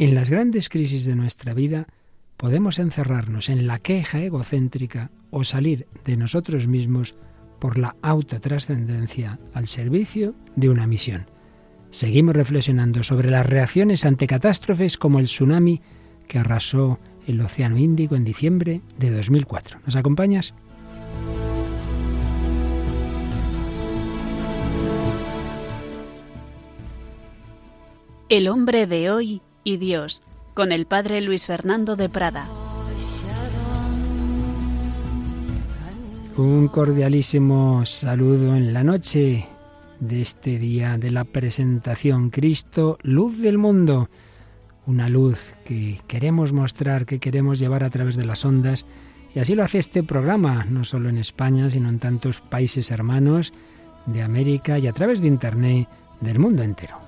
En las grandes crisis de nuestra vida podemos encerrarnos en la queja egocéntrica o salir de nosotros mismos por la autotrascendencia al servicio de una misión. Seguimos reflexionando sobre las reacciones ante catástrofes como el tsunami que arrasó el Océano Índico en diciembre de 2004. ¿Nos acompañas? El hombre de hoy y Dios, con el padre Luis Fernando de Prada. Un cordialísimo saludo en la noche de este día de la presentación. Cristo, luz del mundo. Una luz que queremos mostrar, que queremos llevar a través de las ondas. Y así lo hace este programa, no solo en España, sino en tantos países hermanos de América y a través de Internet del mundo entero.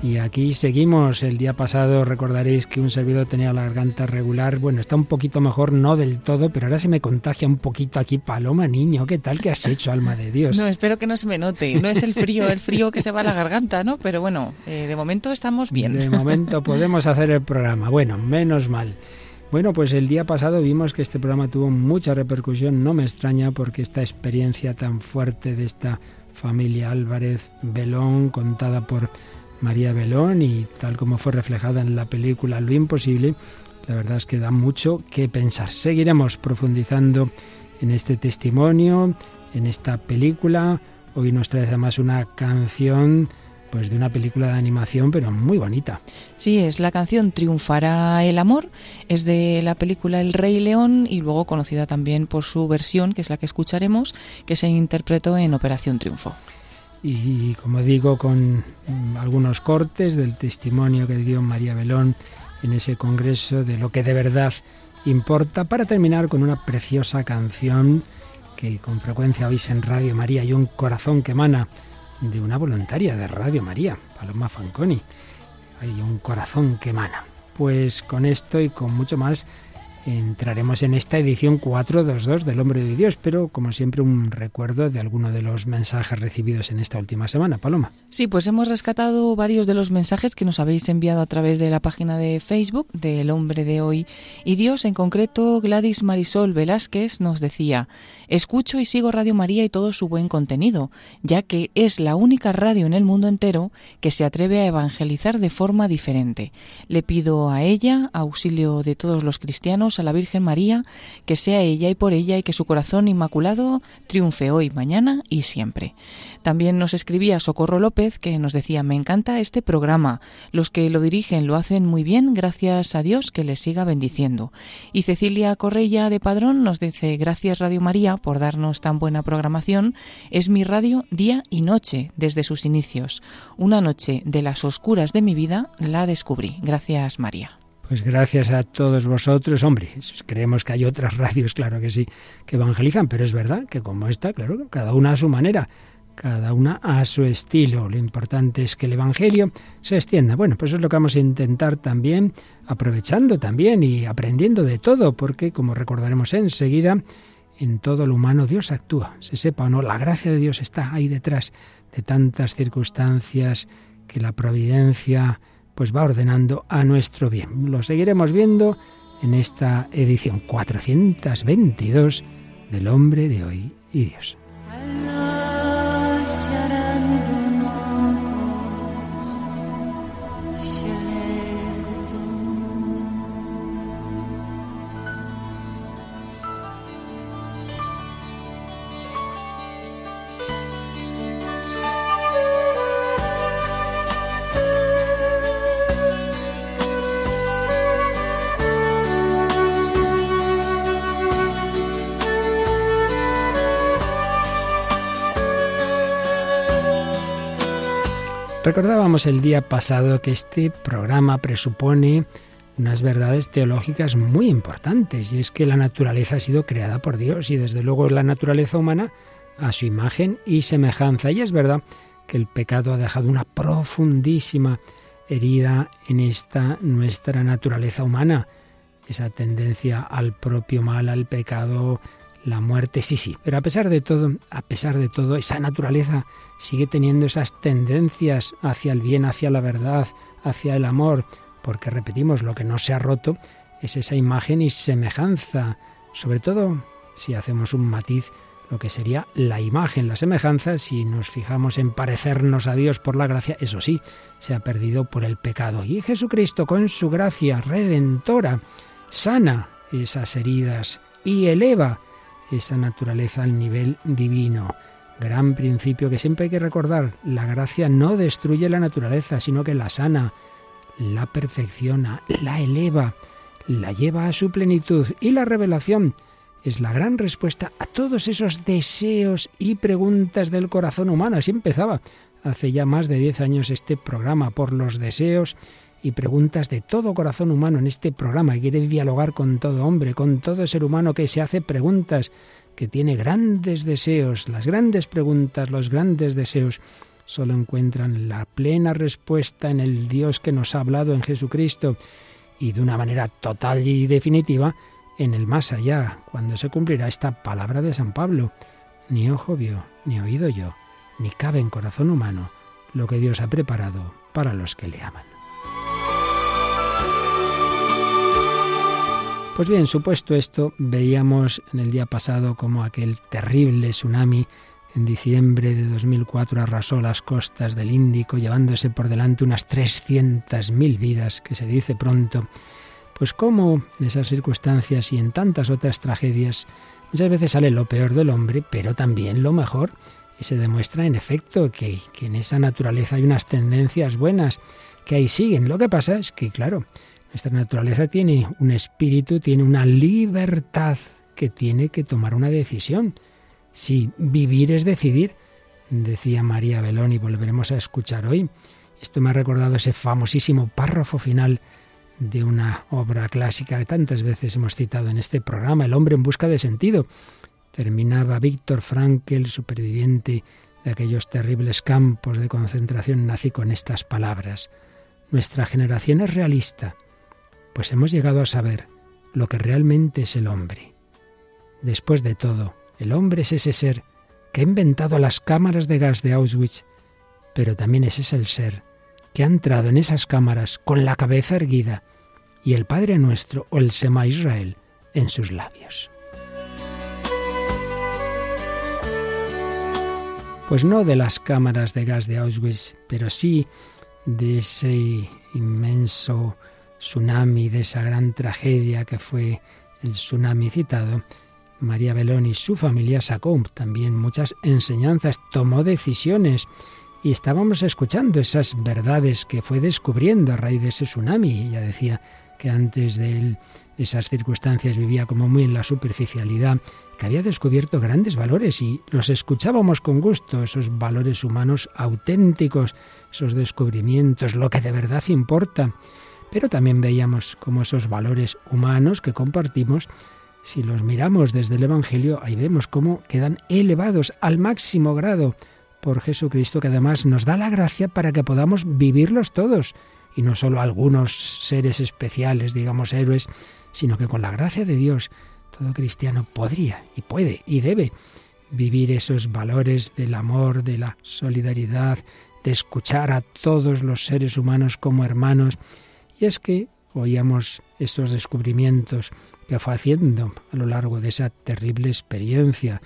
Y aquí seguimos. El día pasado recordaréis que un servidor tenía la garganta regular. Bueno, está un poquito mejor, no del todo, pero ahora se me contagia un poquito aquí. Paloma, niño, ¿qué tal que has hecho, alma de Dios? No, espero que no se me note. No es el frío, el frío que se va a la garganta, ¿no? Pero bueno, eh, de momento estamos bien. De momento podemos hacer el programa. Bueno, menos mal. Bueno, pues el día pasado vimos que este programa tuvo mucha repercusión. No me extraña porque esta experiencia tan fuerte de esta familia Álvarez Belón, contada por María Belón y tal como fue reflejada en la película Lo Imposible, la verdad es que da mucho que pensar. Seguiremos profundizando en este testimonio, en esta película. Hoy nos trae además una canción pues de una película de animación, pero muy bonita. Sí, es la canción Triunfará el amor, es de la película El Rey León y luego conocida también por su versión, que es la que escucharemos, que se interpretó en Operación Triunfo y como digo con algunos cortes del testimonio que dio María Belón en ese congreso de lo que de verdad importa para terminar con una preciosa canción que con frecuencia oís en Radio María y un corazón que emana de una voluntaria de Radio María, Paloma Fanconi. Hay un corazón que emana. Pues con esto y con mucho más entraremos en esta edición 422 del Hombre de Dios, pero como siempre un recuerdo de alguno de los mensajes recibidos en esta última semana. Paloma. Sí, pues hemos rescatado varios de los mensajes que nos habéis enviado a través de la página de Facebook del Hombre de Hoy y Dios. En concreto, Gladys Marisol Velázquez nos decía, escucho y sigo Radio María y todo su buen contenido, ya que es la única radio en el mundo entero que se atreve a evangelizar de forma diferente. Le pido a ella, auxilio de todos los cristianos, a la Virgen María, que sea ella y por ella y que su corazón inmaculado triunfe hoy, mañana y siempre. También nos escribía Socorro López que nos decía, me encanta este programa, los que lo dirigen lo hacen muy bien, gracias a Dios que les siga bendiciendo. Y Cecilia Correia de Padrón nos dice, gracias Radio María por darnos tan buena programación, es mi radio día y noche desde sus inicios. Una noche de las oscuras de mi vida la descubrí. Gracias María. Pues gracias a todos vosotros. Hombre, creemos que hay otras radios, claro que sí, que evangelizan, pero es verdad que como esta, claro, cada una a su manera, cada una a su estilo. Lo importante es que el Evangelio se extienda. Bueno, pues es lo que vamos a intentar también, aprovechando también y aprendiendo de todo, porque como recordaremos enseguida, en todo lo humano Dios actúa, se sepa o no, la gracia de Dios está ahí detrás de tantas circunstancias que la providencia pues va ordenando a nuestro bien. Lo seguiremos viendo en esta edición 422 del hombre de hoy y Dios. Recordábamos el día pasado que este programa presupone unas verdades teológicas muy importantes, y es que la naturaleza ha sido creada por Dios y desde luego la naturaleza humana a su imagen y semejanza. Y es verdad que el pecado ha dejado una profundísima herida en esta nuestra naturaleza humana, esa tendencia al propio mal, al pecado, la muerte, sí, sí, pero a pesar de todo, a pesar de todo, esa naturaleza sigue teniendo esas tendencias hacia el bien, hacia la verdad, hacia el amor, porque repetimos, lo que no se ha roto es esa imagen y semejanza, sobre todo si hacemos un matiz, lo que sería la imagen, la semejanza, si nos fijamos en parecernos a Dios por la gracia, eso sí, se ha perdido por el pecado. Y Jesucristo, con su gracia redentora, sana esas heridas y eleva esa naturaleza al nivel divino. Gran principio que siempre hay que recordar, la gracia no destruye la naturaleza, sino que la sana, la perfecciona, la eleva, la lleva a su plenitud y la revelación es la gran respuesta a todos esos deseos y preguntas del corazón humano. Así empezaba hace ya más de diez años este programa por los deseos y preguntas de todo corazón humano en este programa que quiere dialogar con todo hombre, con todo ser humano que se hace preguntas, que tiene grandes deseos. Las grandes preguntas, los grandes deseos solo encuentran la plena respuesta en el Dios que nos ha hablado en Jesucristo y de una manera total y definitiva en el más allá, cuando se cumplirá esta palabra de San Pablo. Ni ojo vio, ni oído yo, ni cabe en corazón humano lo que Dios ha preparado para los que le aman. Pues bien, supuesto esto, veíamos en el día pasado como aquel terrible tsunami en diciembre de 2004 arrasó las costas del Índico, llevándose por delante unas 300.000 vidas, que se dice pronto, pues como en esas circunstancias y en tantas otras tragedias, muchas veces sale lo peor del hombre, pero también lo mejor, y se demuestra en efecto que, que en esa naturaleza hay unas tendencias buenas que ahí siguen. Lo que pasa es que, claro, nuestra naturaleza tiene un espíritu, tiene una libertad que tiene que tomar una decisión. Si vivir es decidir, decía María Belón y volveremos a escuchar hoy. Esto me ha recordado ese famosísimo párrafo final de una obra clásica que tantas veces hemos citado en este programa, El hombre en busca de sentido. Terminaba Víctor Frankl, superviviente de aquellos terribles campos de concentración nazi, con estas palabras. Nuestra generación es realista, pues hemos llegado a saber lo que realmente es el hombre. Después de todo, el hombre es ese ser que ha inventado las cámaras de gas de Auschwitz, pero también es ese el ser que ha entrado en esas cámaras con la cabeza erguida y el Padre Nuestro o el Sema Israel en sus labios. Pues no de las cámaras de gas de Auschwitz, pero sí de ese inmenso tsunami, de esa gran tragedia que fue el tsunami citado, María Belón y su familia sacó también muchas enseñanzas, tomó decisiones y estábamos escuchando esas verdades que fue descubriendo a raíz de ese tsunami. Ella decía que antes de, esas circunstancias vivía como muy en la superficialidad, que había descubierto grandes valores y los escuchábamos con gusto, esos valores humanos auténticos, esos descubrimientos, lo que de verdad importa. Pero también veíamos como esos valores humanos que compartimos, si los miramos desde el Evangelio, ahí vemos cómo quedan elevados al máximo grado por Jesucristo, que además nos da la gracia para que podamos vivirlos todos, y no solo algunos seres especiales, digamos héroes, sino que con la gracia de Dios todo cristiano podría y puede y debe vivir esos valores del amor, de la solidaridad, de escuchar a todos los seres humanos como hermanos. Y es que oíamos estos descubrimientos que fue haciendo a lo largo de esa terrible experiencia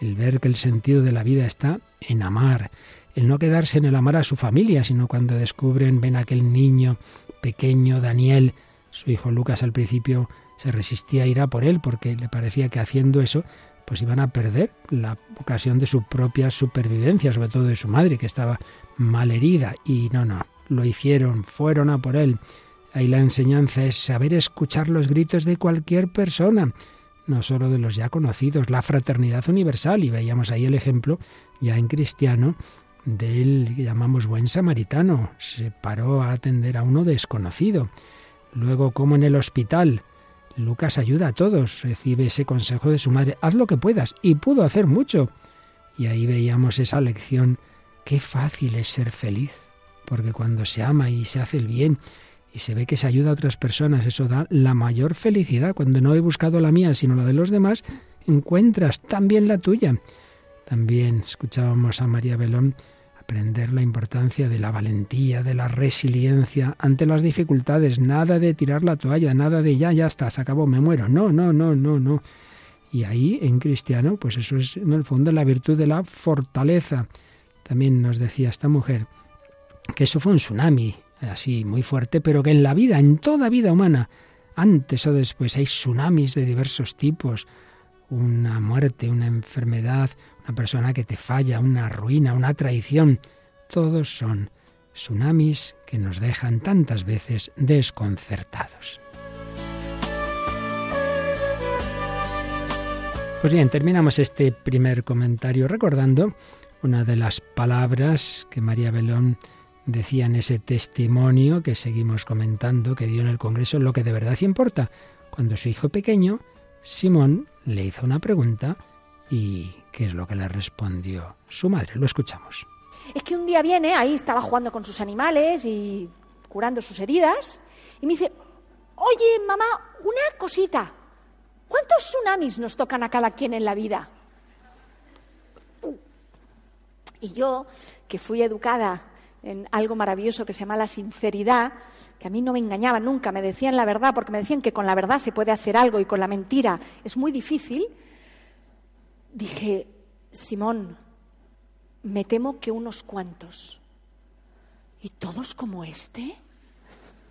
el ver que el sentido de la vida está en amar, el no quedarse en el amar a su familia, sino cuando descubren, ven aquel niño pequeño, Daniel, su hijo Lucas al principio se resistía a ir a por él porque le parecía que haciendo eso pues iban a perder la ocasión de su propia supervivencia, sobre todo de su madre, que estaba mal herida. Y no, no, lo hicieron, fueron a por él. Ahí la enseñanza es saber escuchar los gritos de cualquier persona, no solo de los ya conocidos, la fraternidad universal, y veíamos ahí el ejemplo ya en cristiano del que llamamos buen samaritano, se paró a atender a uno desconocido. Luego, como en el hospital, Lucas ayuda a todos, recibe ese consejo de su madre, haz lo que puedas, y pudo hacer mucho. Y ahí veíamos esa lección, qué fácil es ser feliz, porque cuando se ama y se hace el bien y se ve que se ayuda a otras personas, eso da la mayor felicidad. Cuando no he buscado la mía, sino la de los demás, encuentras también la tuya. También escuchábamos a María Belón aprender la importancia de la valentía, de la resiliencia ante las dificultades, nada de tirar la toalla, nada de ya, ya está, se acabó, me muero. No, no, no, no, no. Y ahí en cristiano, pues eso es en el fondo la virtud de la fortaleza. También nos decía esta mujer que eso fue un tsunami, así muy fuerte, pero que en la vida, en toda vida humana, antes o después hay tsunamis de diversos tipos, una muerte, una enfermedad, una persona que te falla, una ruina, una traición. Todos son tsunamis que nos dejan tantas veces desconcertados. Pues bien, terminamos este primer comentario recordando una de las palabras que María Belón decía en ese testimonio que seguimos comentando que dio en el Congreso lo que de verdad importa. Cuando su hijo pequeño, Simón, le hizo una pregunta y qué es lo que le respondió su madre. Lo escuchamos. Es que un día viene, ahí estaba jugando con sus animales y curando sus heridas, y me dice, oye, mamá, una cosita, ¿cuántos tsunamis nos tocan a cada quien en la vida? Y yo, que fui educada en algo maravilloso que se llama la sinceridad, que a mí no me engañaban nunca, me decían la verdad, porque me decían que con la verdad se puede hacer algo y con la mentira es muy difícil, dije, Simón, me temo que unos cuantos. ¿Y todos como este?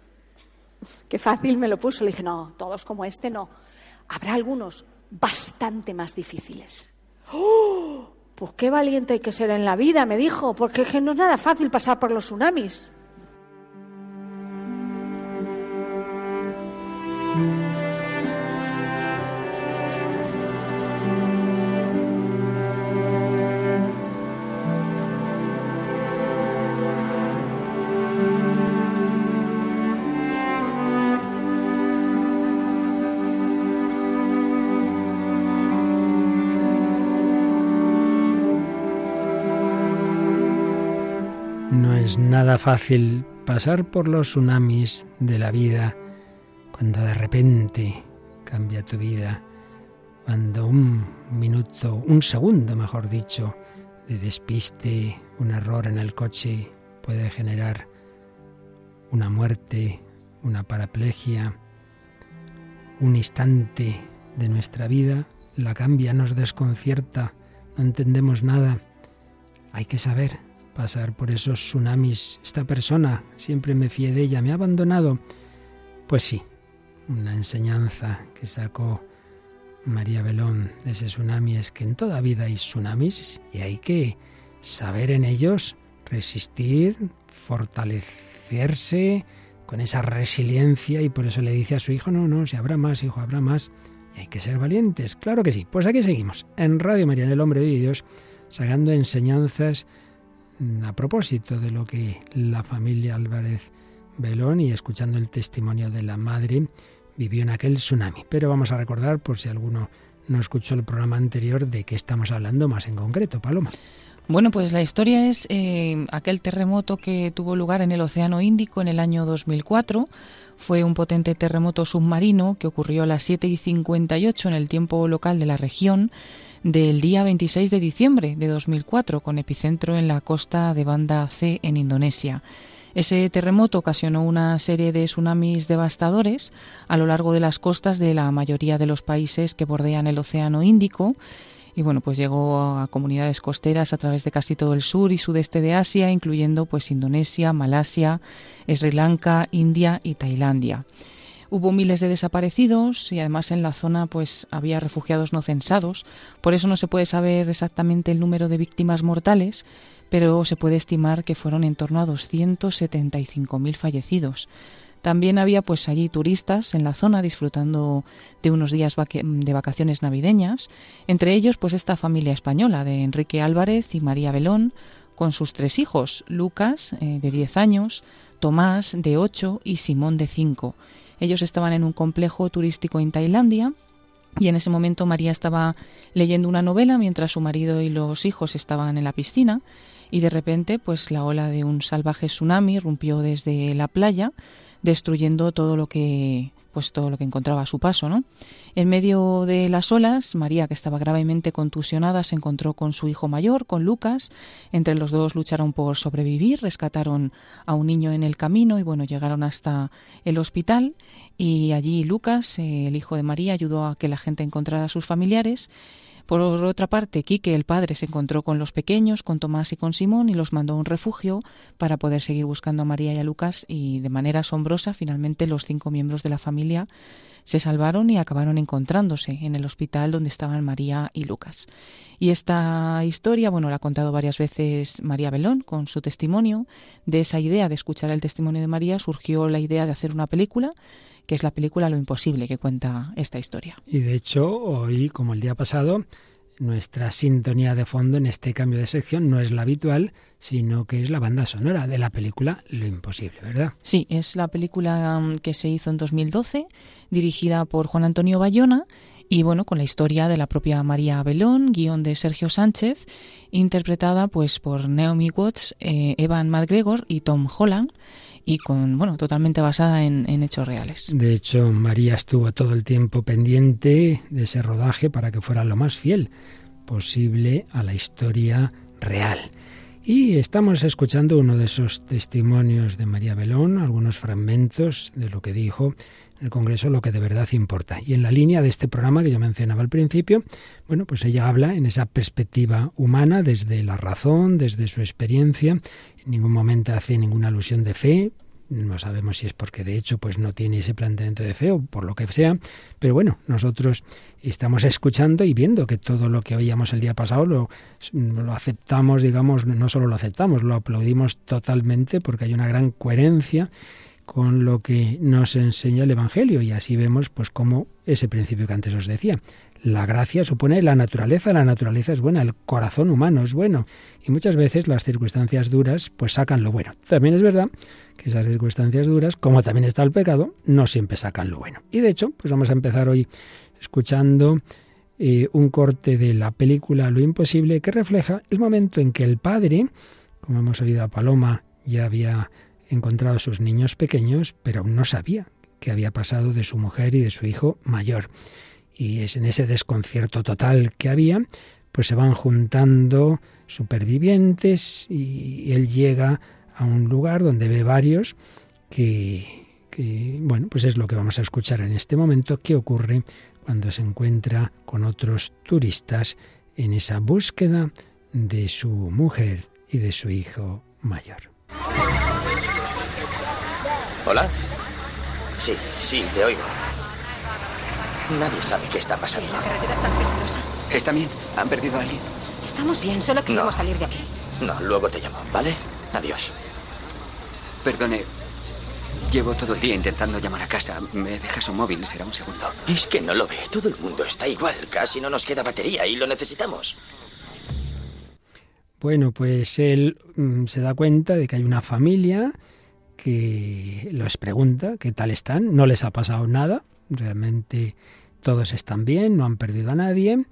Qué fácil me lo puso. Le dije, no, todos como este no. Habrá algunos bastante más difíciles. ¡Oh! Pues qué valiente hay que ser en la vida, me dijo, porque no es nada fácil pasar por los tsunamis. Nada fácil pasar por los tsunamis de la vida cuando de repente cambia tu vida, cuando un minuto, un segundo mejor dicho, de despiste, un error en el coche puede generar una muerte, una paraplegia, un instante de nuestra vida la cambia, nos desconcierta, no entendemos nada. Hay que saber pasar por esos tsunamis. Esta persona, siempre me fié de ella, me ha abandonado. Pues sí, una enseñanza que sacó María Belón de ese tsunami es que en toda vida hay tsunamis y hay que saber en ellos resistir, fortalecerse con esa resiliencia y por eso le dice a su hijo, no, no, si habrá más, hijo, habrá más. Y hay que ser valientes, claro que sí. Pues aquí seguimos, en Radio María, en el Hombre de Dios, sacando enseñanzas a propósito de lo que la familia Álvarez Belón y escuchando el testimonio de la madre vivió en aquel tsunami. Pero vamos a recordar, por si alguno no escuchó el programa anterior, de qué estamos hablando más en concreto, Paloma. Bueno, pues la historia es eh, aquel terremoto que tuvo lugar en el Océano Índico en el año 2004. Fue un potente terremoto submarino que ocurrió a las 7 y 58 en el tiempo local de la región del día 26 de diciembre de 2004, con epicentro en la costa de Banda C en Indonesia. Ese terremoto ocasionó una serie de tsunamis devastadores a lo largo de las costas de la mayoría de los países que bordean el Océano Índico y bueno, pues llegó a comunidades costeras a través de casi todo el sur y sudeste de Asia, incluyendo pues Indonesia, Malasia, Sri Lanka, India y Tailandia. Hubo miles de desaparecidos y además en la zona pues había refugiados no censados. Por eso no se puede saber exactamente el número de víctimas mortales, pero se puede estimar que fueron en torno a 275.000 fallecidos. También había pues allí turistas en la zona disfrutando de unos días de vacaciones navideñas, entre ellos pues esta familia española de Enrique Álvarez y María Belón, con sus tres hijos, Lucas, eh, de 10 años, Tomás, de 8 y Simón, de 5. Ellos estaban en un complejo turístico en Tailandia y en ese momento María estaba leyendo una novela mientras su marido y los hijos estaban en la piscina y de repente pues la ola de un salvaje tsunami rompió desde la playa destruyendo todo lo que pues todo lo que encontraba a su paso, ¿no? En medio de las olas, María, que estaba gravemente contusionada, se encontró con su hijo mayor, con Lucas. Entre los dos lucharon por sobrevivir, rescataron a un niño en el camino y bueno, llegaron hasta el hospital y allí Lucas, eh, el hijo de María, ayudó a que la gente encontrara a sus familiares por otra parte, Quique, el padre, se encontró con los pequeños, con Tomás y con Simón, y los mandó a un refugio para poder seguir buscando a María y a Lucas, y de manera asombrosa, finalmente los cinco miembros de la familia se salvaron y acabaron encontrándose en el hospital donde estaban María y Lucas. Y esta historia, bueno, la ha contado varias veces María Belón con su testimonio. De esa idea de escuchar el testimonio de María surgió la idea de hacer una película que es la película Lo Imposible que cuenta esta historia. Y de hecho, hoy, como el día pasado, nuestra sintonía de fondo en este cambio de sección no es la habitual, sino que es la banda sonora de la película Lo Imposible, ¿verdad? Sí, es la película um, que se hizo en 2012, dirigida por Juan Antonio Bayona y bueno, con la historia de la propia María Belón, guion de Sergio Sánchez, interpretada pues por Naomi Watts, eh, Evan McGregor y Tom Holland y con bueno totalmente basada en, en, hechos reales. De hecho, María estuvo todo el tiempo pendiente de ese rodaje para que fuera lo más fiel posible a la historia real. Y estamos escuchando uno de esos testimonios de María Belón, algunos fragmentos de lo que dijo el Congreso, lo que de verdad importa. Y en la línea de este programa que yo mencionaba al principio, bueno, pues ella habla en esa perspectiva humana, desde la razón, desde su experiencia, en ningún momento hace ninguna alusión de fe, no sabemos si es porque de hecho pues no tiene ese planteamiento de fe o por lo que sea, pero bueno, nosotros estamos escuchando y viendo que todo lo que oíamos el día pasado lo, lo aceptamos, digamos, no solo lo aceptamos, lo aplaudimos totalmente porque hay una gran coherencia con lo que nos enseña el Evangelio y así vemos pues cómo ese principio que antes os decía, la gracia supone la naturaleza, la naturaleza es buena, el corazón humano es bueno y muchas veces las circunstancias duras pues sacan lo bueno. También es verdad que esas circunstancias duras, como también está el pecado, no siempre sacan lo bueno. Y de hecho, pues vamos a empezar hoy escuchando eh, un corte de la película Lo Imposible que refleja el momento en que el padre, como hemos oído a Paloma, ya había encontrado a sus niños pequeños, pero aún no sabía qué había pasado de su mujer y de su hijo mayor y es en ese desconcierto total que había, pues se van juntando supervivientes y él llega a un lugar donde ve varios que, que, bueno, pues es lo que vamos a escuchar en este momento, qué ocurre cuando se encuentra con otros turistas en esa búsqueda de su mujer y de su hijo mayor. Hola. Sí, sí, te oigo. Nadie sabe qué está pasando. La carretera es tan peligrosa. Está bien. ¿Han perdido a alguien? Estamos bien, solo queremos No. salir de aquí. No, luego te llamo, ¿vale? Adiós. Perdone. Llevo todo el día intentando llamar a casa. ¿Me dejas un móvil? Será un segundo. Es que no lo ve. Todo el mundo está igual. Casi no nos queda batería y lo necesitamos. Bueno, pues él mm, se da cuenta de que hay una familia que los pregunta qué tal están, no les ha pasado nada, realmente todos están bien, no han perdido a nadie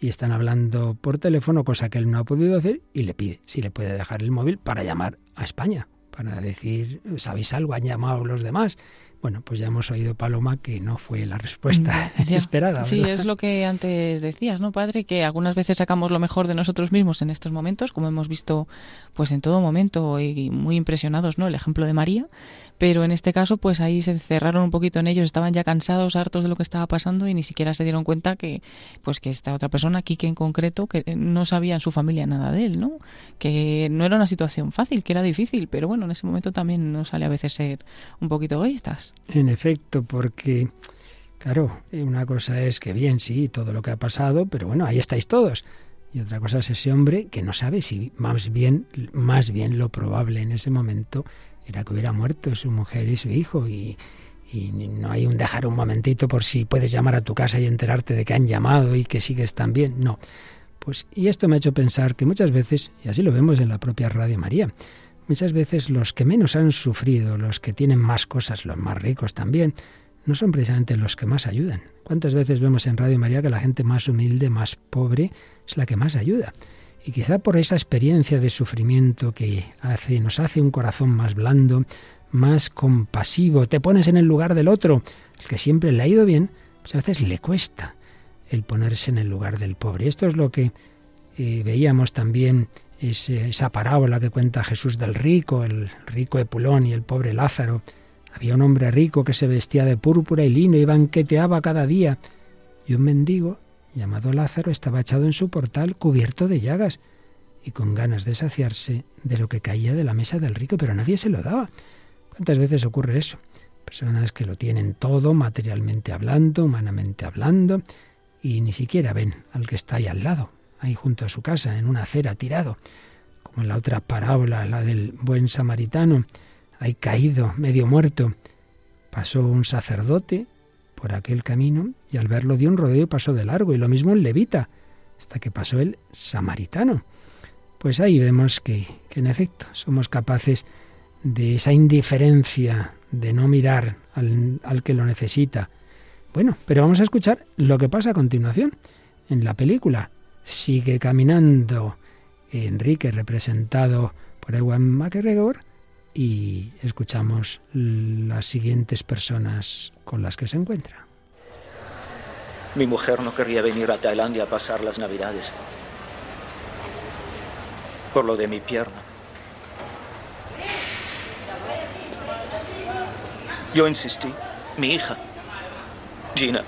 y están hablando por teléfono, cosa que él no ha podido hacer, y le pide si le puede dejar el móvil para llamar a España, para decir, ¿sabéis algo? ¿Han llamado los demás? Bueno, pues ya hemos oído, Paloma, que no fue la respuesta Ya. esperada. Sí, es lo que antes decías, ¿no, padre? Que algunas veces sacamos lo mejor de nosotros mismos en estos momentos, como hemos visto pues en todo momento y muy impresionados, ¿no? El ejemplo de María, pero en este caso pues ahí se cerraron un poquito en ellos, estaban ya cansados, hartos de lo que estaba pasando y ni siquiera se dieron cuenta que pues que esta otra persona, Quique en concreto, que no sabía en su familia nada de él, ¿no? Que no era una situación fácil, que era difícil, pero bueno, en ese momento también nos sale a veces ser un poquito egoístas. En efecto, porque, claro, eh, una cosa es que bien, sí, todo lo que ha pasado, pero bueno, ahí estáis todos. Y otra cosa es ese hombre que no sabe si más bien, más bien lo probable en ese momento era que hubiera muerto su mujer y su hijo y, y no hay un dejar un momentito por si puedes llamar a tu casa y enterarte de que han llamado y que sigues tan bien. No. Pues, y esto me ha hecho pensar que muchas veces, y así lo vemos en la propia Radio María, muchas veces los que menos han sufrido, los que tienen más cosas, los más ricos también, no son precisamente los que más ayudan. ¿Cuántas veces vemos en Radio María que la gente más humilde, más pobre, es la que más ayuda? Y quizá por esa experiencia de sufrimiento que hace, nos hace un corazón más blando, más compasivo, te pones en el lugar del otro, el que siempre le ha ido bien, pues a veces le cuesta el ponerse en el lugar del pobre. Esto es lo que eh, veíamos también esa parábola que cuenta Jesús del rico, el rico Epulón y el pobre Lázaro. Había un hombre rico que se vestía de púrpura y lino y banqueteaba cada día, y un mendigo llamado Lázaro estaba echado en su portal cubierto de llagas y con ganas de saciarse de lo que caía de la mesa del rico, pero nadie se lo daba. ¿Cuántas veces ocurre eso? Personas que lo tienen todo, materialmente hablando, humanamente hablando, y ni siquiera ven al que está ahí al lado, ahí junto a su casa, en una acera, tirado, como en la otra parábola, la del buen samaritano, ahí caído, medio muerto. Pasó un sacerdote por aquel camino y al verlo dio un rodeo y pasó de largo, y lo mismo el levita, hasta que pasó el samaritano. Pues ahí vemos que, que en efecto somos capaces de esa indiferencia, de no mirar al, al que lo necesita. Bueno, pero vamos a escuchar lo que pasa a continuación en la película. Sigue caminando Enrique, representado por Ewan McGregor, y escuchamos las siguientes personas con las que se encuentra. Mi mujer no querría venir a Tailandia a pasar las navidades. Por lo de mi pierna. Yo insistí. Mi hija, Gina,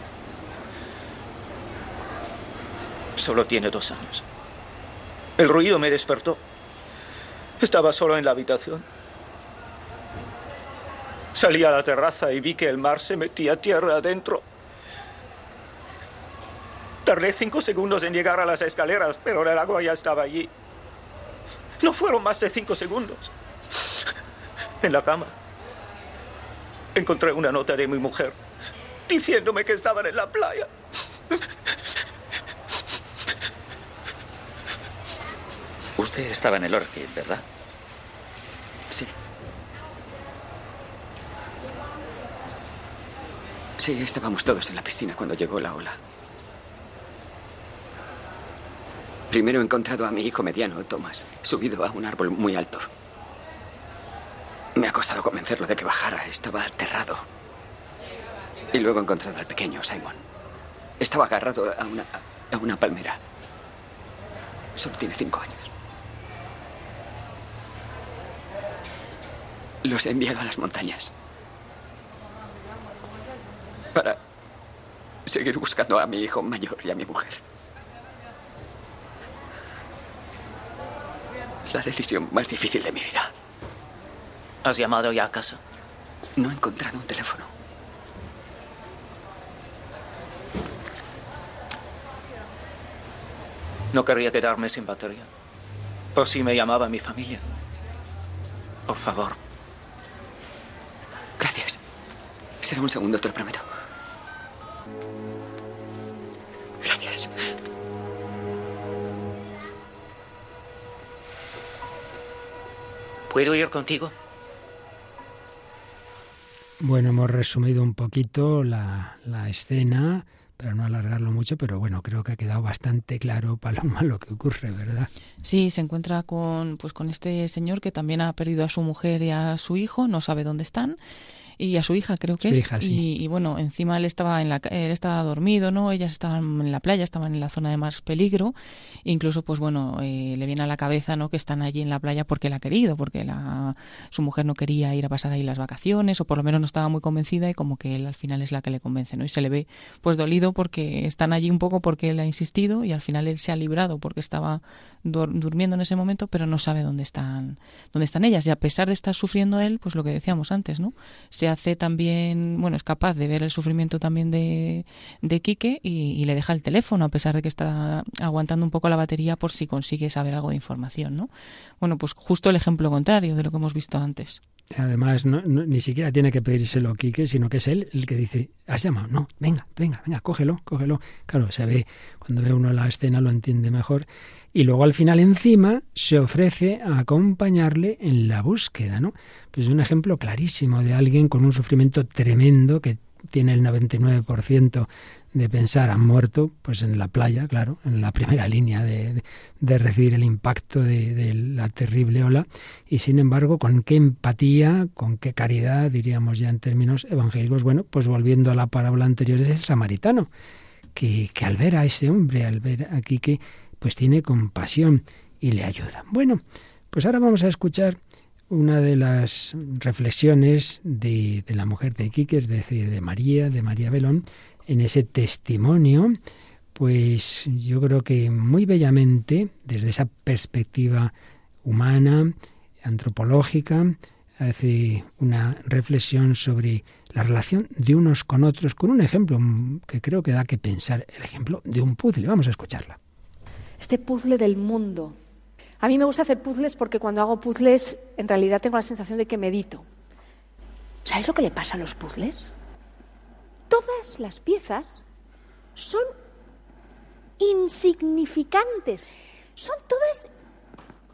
solo tiene dos años. El ruido me despertó. Estaba solo en la habitación. Salí a la terraza y vi que el mar se metía tierra adentro. Tardé cinco segundos en llegar a las escaleras, pero el agua ya estaba allí. No fueron más de cinco segundos. En la cama encontré una nota de mi mujer diciéndome que estaban en la playa. Usted estaba en el Orchid, ¿verdad? Sí, estábamos todos en la piscina cuando llegó la ola. Primero he encontrado a mi hijo mediano, Thomas, subido a un árbol muy alto. Me ha costado convencerlo de que bajara. Estaba aterrado. Y luego he encontrado al pequeño Simon. Estaba agarrado a una, a una palmera. Solo tiene cinco años. Los he enviado a las montañas. Para seguir buscando a mi hijo mayor y a mi mujer. La decisión más difícil de mi vida. ¿Has llamado ya a casa? No he encontrado un teléfono. No querría quedarme sin batería. Por si me llamaba mi familia. Por favor. Gracias. Será un segundo, te lo prometo. ¿Puedo ir contigo? Bueno, hemos resumido un poquito la, la escena para no alargarlo mucho, pero bueno, creo que ha quedado bastante claro, Paloma, lo que ocurre, ¿verdad? Sí, se encuentra con, pues, con este señor que también ha perdido a su mujer y a su hijo, no sabe dónde están, y a su hija creo que es. y, bueno encima él estaba en la él estaba dormido no ellas estaban en la playa estaban en la zona de más peligro. Incluso pues bueno eh, le viene a la cabeza no que están allí en la playa porque él ha querido porque la, su mujer no quería ir a pasar ahí las vacaciones o por lo menos no estaba muy convencida y como que él al final es la que le convence no y se le ve pues dolido porque están allí un poco porque él ha insistido y al final él se ha librado porque estaba durmiendo en ese momento pero no sabe dónde están dónde están ellas. Y a pesar de estar sufriendo él pues lo que decíamos antes no se hace también, bueno, es capaz de ver el sufrimiento también de, de Quique y, le deja el teléfono, a pesar de que está aguantando un poco la batería por si consigue saber algo de información, ¿no? Bueno, pues justo el ejemplo contrario de lo que hemos visto antes. Además, ni siquiera tiene que pedírselo a Quique, sino que es él el que dice, ¿has llamado? No, venga, venga, venga, cógelo, cógelo. Claro, se ve, cuando ve uno la escena lo entiende mejor. Y luego al final encima se ofrece a acompañarle en la búsqueda, ¿no? Pues es un ejemplo clarísimo de alguien con un sufrimiento tremendo que tiene el 99% de pensar, han muerto pues en la playa, claro, en la primera línea de, de recibir el impacto de, de, la terrible ola, y sin embargo, con qué empatía, con qué caridad, diríamos ya en términos evangélicos, bueno, pues volviendo a la parábola anterior, es el samaritano, que, que al ver a ese hombre, al ver aquí que pues tiene compasión y le ayuda. Bueno, pues ahora vamos a escuchar una de las reflexiones de, de la mujer de Iquique, es decir, de María, de María Belón, en ese testimonio, pues yo creo que muy bellamente, desde esa perspectiva humana, antropológica, hace una reflexión sobre la relación de unos con otros, con un ejemplo que creo que da que pensar, el ejemplo de un puzzle. Vamos a escucharla. Este puzzle del mundo, a mí me gusta hacer puzzles porque cuando hago puzzles en realidad tengo la sensación de que medito. ¿Sabes lo que le pasa a los puzzles? Todas las piezas son insignificantes. Son todas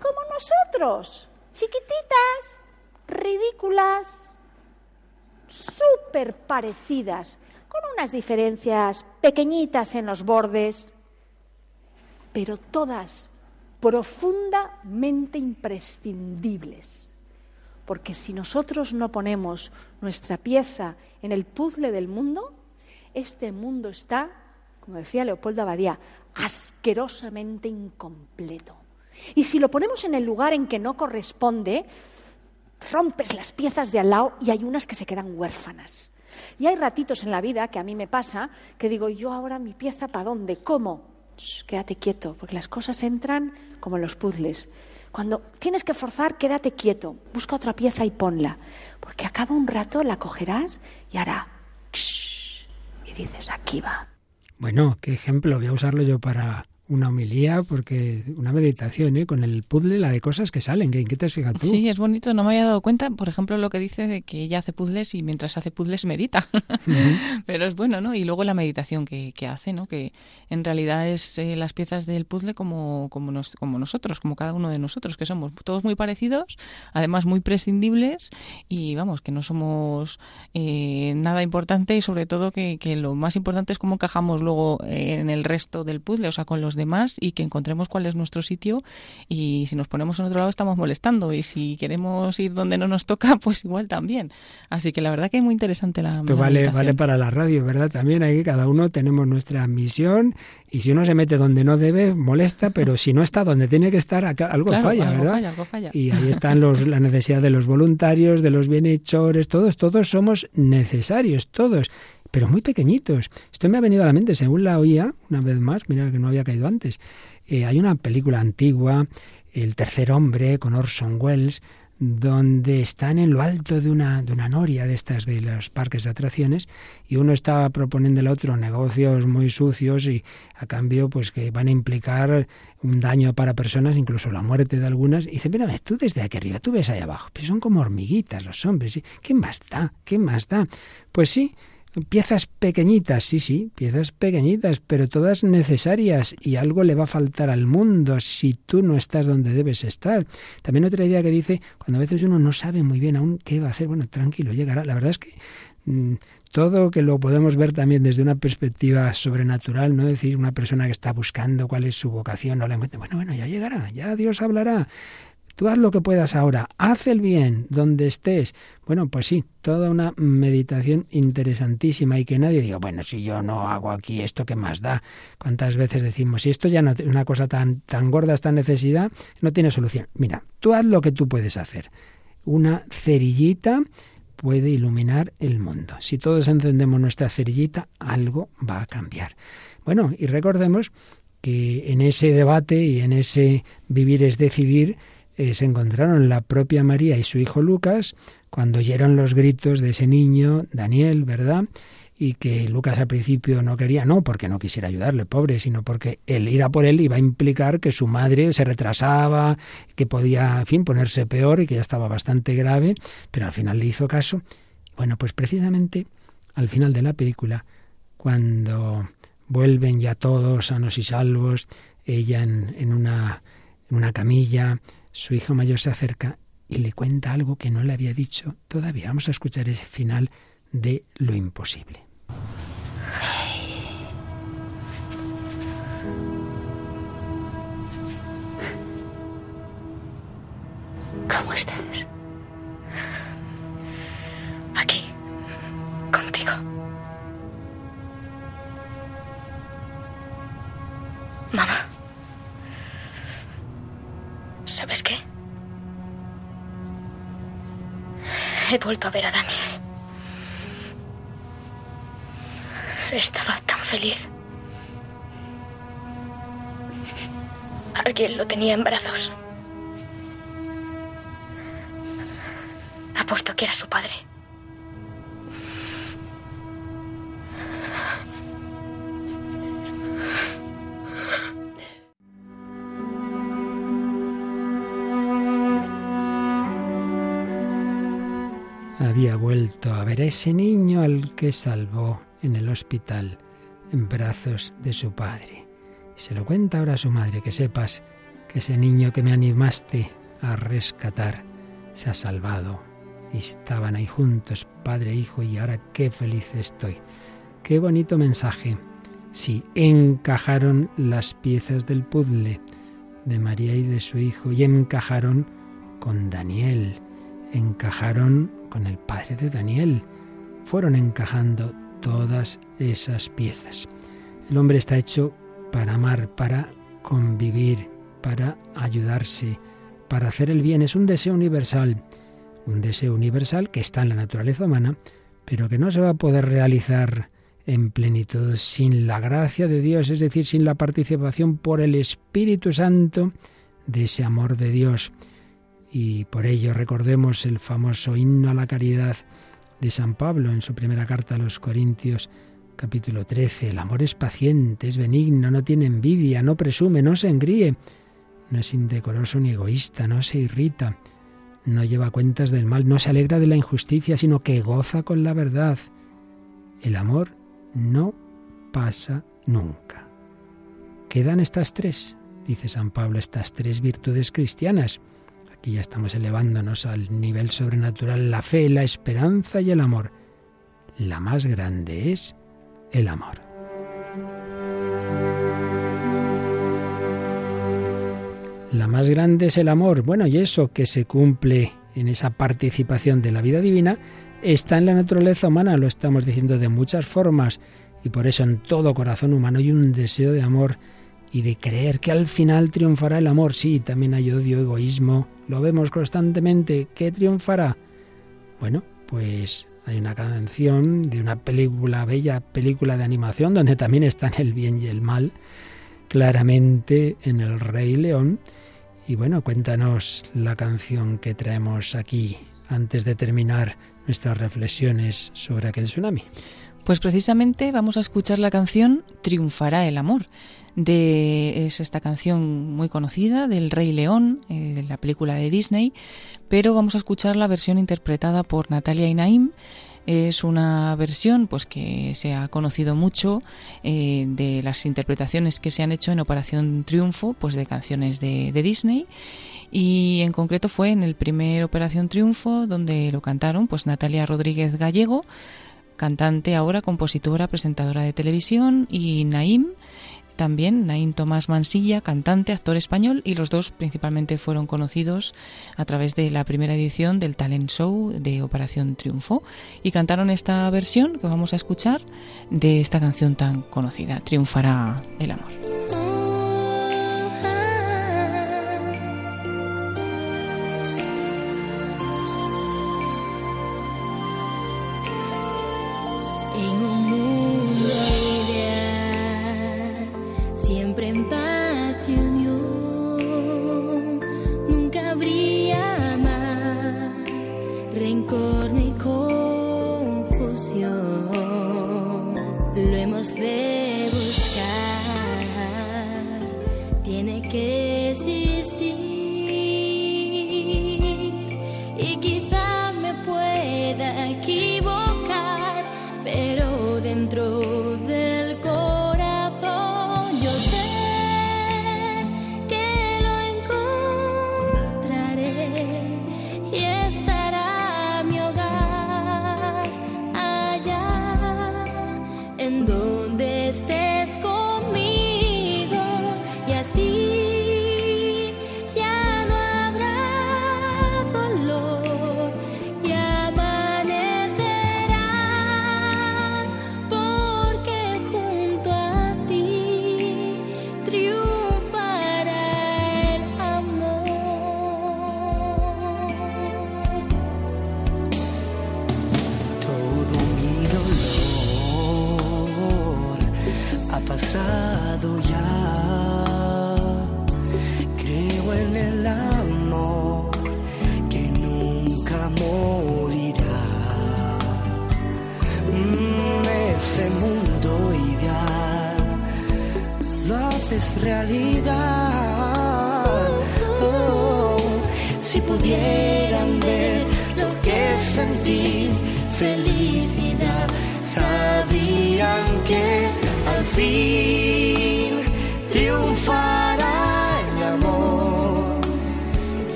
como nosotros, chiquititas, ridículas, súper parecidas, con unas diferencias pequeñitas en los bordes, pero todas profundamente imprescindibles. Porque si nosotros no ponemos nuestra pieza en el puzzle del mundo, este mundo está, como decía Leopoldo Abadía, asquerosamente incompleto. Y si lo ponemos en el lugar en que no corresponde, rompes las piezas de al lado y hay unas que se quedan huérfanas. Y hay ratitos en la vida que a mí me pasa que digo, yo ahora mi pieza para dónde, cómo. quédate quieto, porque las cosas entran como los puzzles. Cuando tienes que forzar, quédate quieto, busca otra pieza y ponla, porque acaba un rato la cogerás y hará y dices, aquí va. Bueno, qué ejemplo, voy a usarlo yo para una homilía, porque una meditación, ¿eh? con el puzzle, la de cosas que salen. ¿En qué te has fijado tú? Sí, es bonito, no me había dado cuenta, por ejemplo, lo que dice de que ella hace puzzles y mientras hace puzzles medita. Pero es bueno, ¿no? Y luego la meditación que, que hace, ¿no? Que en realidad es eh, las piezas del puzzle como, como, nos, como nosotros, como cada uno de nosotros, que somos todos muy parecidos, además muy prescindibles y vamos, que no somos eh, nada importante y sobre todo que, que, lo más importante es cómo encajamos luego en el resto del puzzle, o sea, con los demás y que encontremos cuál es nuestro sitio y si nos ponemos en otro lado estamos molestando y si queremos ir donde no nos toca, pues igual también. Así que la verdad que es muy interesante la... Esto vale, vale para la radio, ¿verdad? También ahí cada uno tenemos nuestra misión y si uno se mete donde no debe, molesta, pero si no está donde tiene que estar, algo claro, falla, algo ¿verdad? Falla, algo falla. Y ahí están los, la necesidad de los voluntarios, de los bienhechores, todos, todos somos necesarios, todos pero muy pequeñitos. Esto me ha venido a la mente, según la oía, una vez más, mira que no había caído antes. Eh, hay una película antigua, El tercer hombre, con Orson Welles, donde están en lo alto de una, de una noria de estas de los parques de atracciones y uno está proponiendo al otro negocios muy sucios y a cambio pues que van a implicar un daño para personas, incluso la muerte de algunas. Y dice, mira, tú desde aquí arriba, tú ves ahí abajo, pero son como hormiguitas los hombres. ¿Qué más da? ¿Qué más da? Pues sí, Piezas pequeñitas, sí, sí, piezas pequeñitas, pero todas necesarias y algo le va a faltar al mundo si tú no estás donde debes estar. También otra idea que dice, cuando a veces uno no sabe muy bien aún qué va a hacer, bueno, tranquilo, llegará. La verdad es que mmm, todo que lo podemos ver también desde una perspectiva sobrenatural, no decir una persona que está buscando cuál es su vocación, no la encuentra. Bueno, bueno, ya llegará, ya Dios hablará. Tú haz lo que puedas ahora, haz el bien donde estés. Bueno, pues sí, toda una meditación interesantísima y que nadie diga, bueno, si yo no hago aquí esto, ¿qué más da? ¿Cuántas veces decimos, si esto ya no es una cosa tan, tan gorda, esta necesidad, no tiene solución? Mira, tú haz lo que tú puedes hacer. Una cerillita puede iluminar el mundo. Si todos encendemos nuestra cerillita, algo va a cambiar. Bueno, y recordemos que en ese debate y en ese vivir es decidir, eh, se encontraron la propia María y su hijo Lucas cuando oyeron los gritos de ese niño, Daniel, ¿verdad? Y que Lucas al principio no quería, no porque no quisiera ayudarle, pobre, sino porque el ir a por él iba a implicar que su madre se retrasaba, que podía, en fin, ponerse peor y que ya estaba bastante grave, pero al final le hizo caso. Bueno, pues precisamente al final de la película, cuando vuelven ya todos sanos y salvos, ella en, en una, en una camilla, su hijo mayor se acerca y le cuenta algo que no le había dicho todavía. Vamos a escuchar ese final de Lo imposible. ¿Cómo estás? He vuelto a ver a Daniel. Estaba tan feliz. Alguien lo tenía en brazos. Apuesto que era su padre. A ver ese niño al que salvó en el hospital en brazos de su padre. Y se lo cuenta ahora a su madre, que sepas que ese niño que me animaste a rescatar se ha salvado. Estaban ahí juntos, padre e hijo, y ahora qué feliz estoy. Qué bonito mensaje. Sí, encajaron las piezas del puzzle de María y de su hijo, y encajaron con Daniel, encajaron con el padre de Daniel. Fueron encajando todas esas piezas. El hombre está hecho para amar, para convivir, para ayudarse, para hacer el bien. Es un deseo universal, un deseo universal que está en la naturaleza humana, pero que no se va a poder realizar en plenitud sin la gracia de Dios, es decir, sin la participación por el Espíritu Santo de ese amor de Dios. Y por ello recordemos el famoso himno a la caridad de San Pablo en su primera carta a los Corintios capítulo 13. El amor es paciente, es benigno, no tiene envidia, no presume, no se engríe, no es indecoroso ni egoísta, no se irrita, no lleva cuentas del mal, no se alegra de la injusticia, sino que goza con la verdad. El amor no pasa nunca. Quedan estas tres, dice San Pablo, estas tres virtudes cristianas. Aquí ya estamos elevándonos al nivel sobrenatural, la fe, la esperanza y el amor. La más grande es el amor. La más grande es el amor. Bueno, y eso que se cumple en esa participación de la vida divina está en la naturaleza humana, lo estamos diciendo de muchas formas, y por eso en todo corazón humano hay un deseo de amor y de creer que al final triunfará el amor. Sí, también hay odio, egoísmo, lo vemos constantemente. ¿Qué triunfará? Bueno, pues hay una canción de una película, bella película de animación, donde también están el bien y el mal, claramente en el Rey León. Y bueno, cuéntanos la canción que traemos aquí antes de terminar nuestras reflexiones sobre aquel tsunami. Pues precisamente vamos a escuchar la canción Triunfará el amor. De, es esta canción muy conocida del Rey León, eh, de la película de Disney, pero vamos a escuchar la versión interpretada por Natalia Inaim. Es una versión pues que se ha conocido mucho eh, de las interpretaciones que se han hecho en Operación Triunfo, pues de canciones de, de Disney y en concreto fue en el primer Operación Triunfo donde lo cantaron pues Natalia Rodríguez Gallego, cantante ahora, compositora, presentadora de televisión y Naim también Naim Tomás Mansilla, cantante, actor español, y los dos principalmente fueron conocidos a través de la primera edición del talent show de Operación Triunfo y cantaron esta versión que vamos a escuchar de esta canción tan conocida, Triunfará el amor.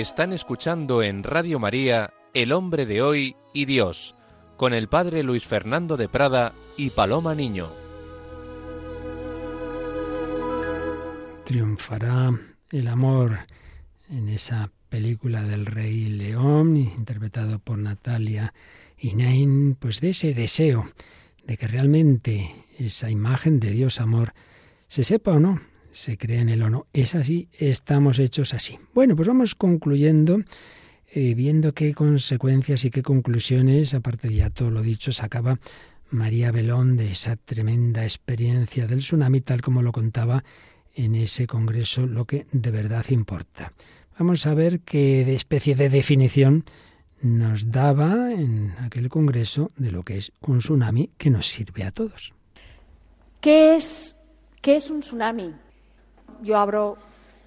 Están escuchando en Radio María El hombre de hoy y Dios, con el padre Luis Fernando de Prada y Paloma Niño. triunfará el amor en esa película del Rey León, interpretado por Natalia Inain, pues de ese deseo de que realmente esa imagen de Dios amor se sepa o no, se cree en él o no. Es así, estamos hechos así. Bueno, pues vamos concluyendo, eh, viendo qué consecuencias y qué conclusiones, aparte de ya todo lo dicho, sacaba María Belón de esa tremenda experiencia del tsunami, tal como lo contaba en ese congreso, lo que de verdad importa. Vamos a ver qué especie de definición nos daba en aquel congreso de lo que es un tsunami que nos sirve a todos. ¿Qué es, qué es un tsunami? Yo abro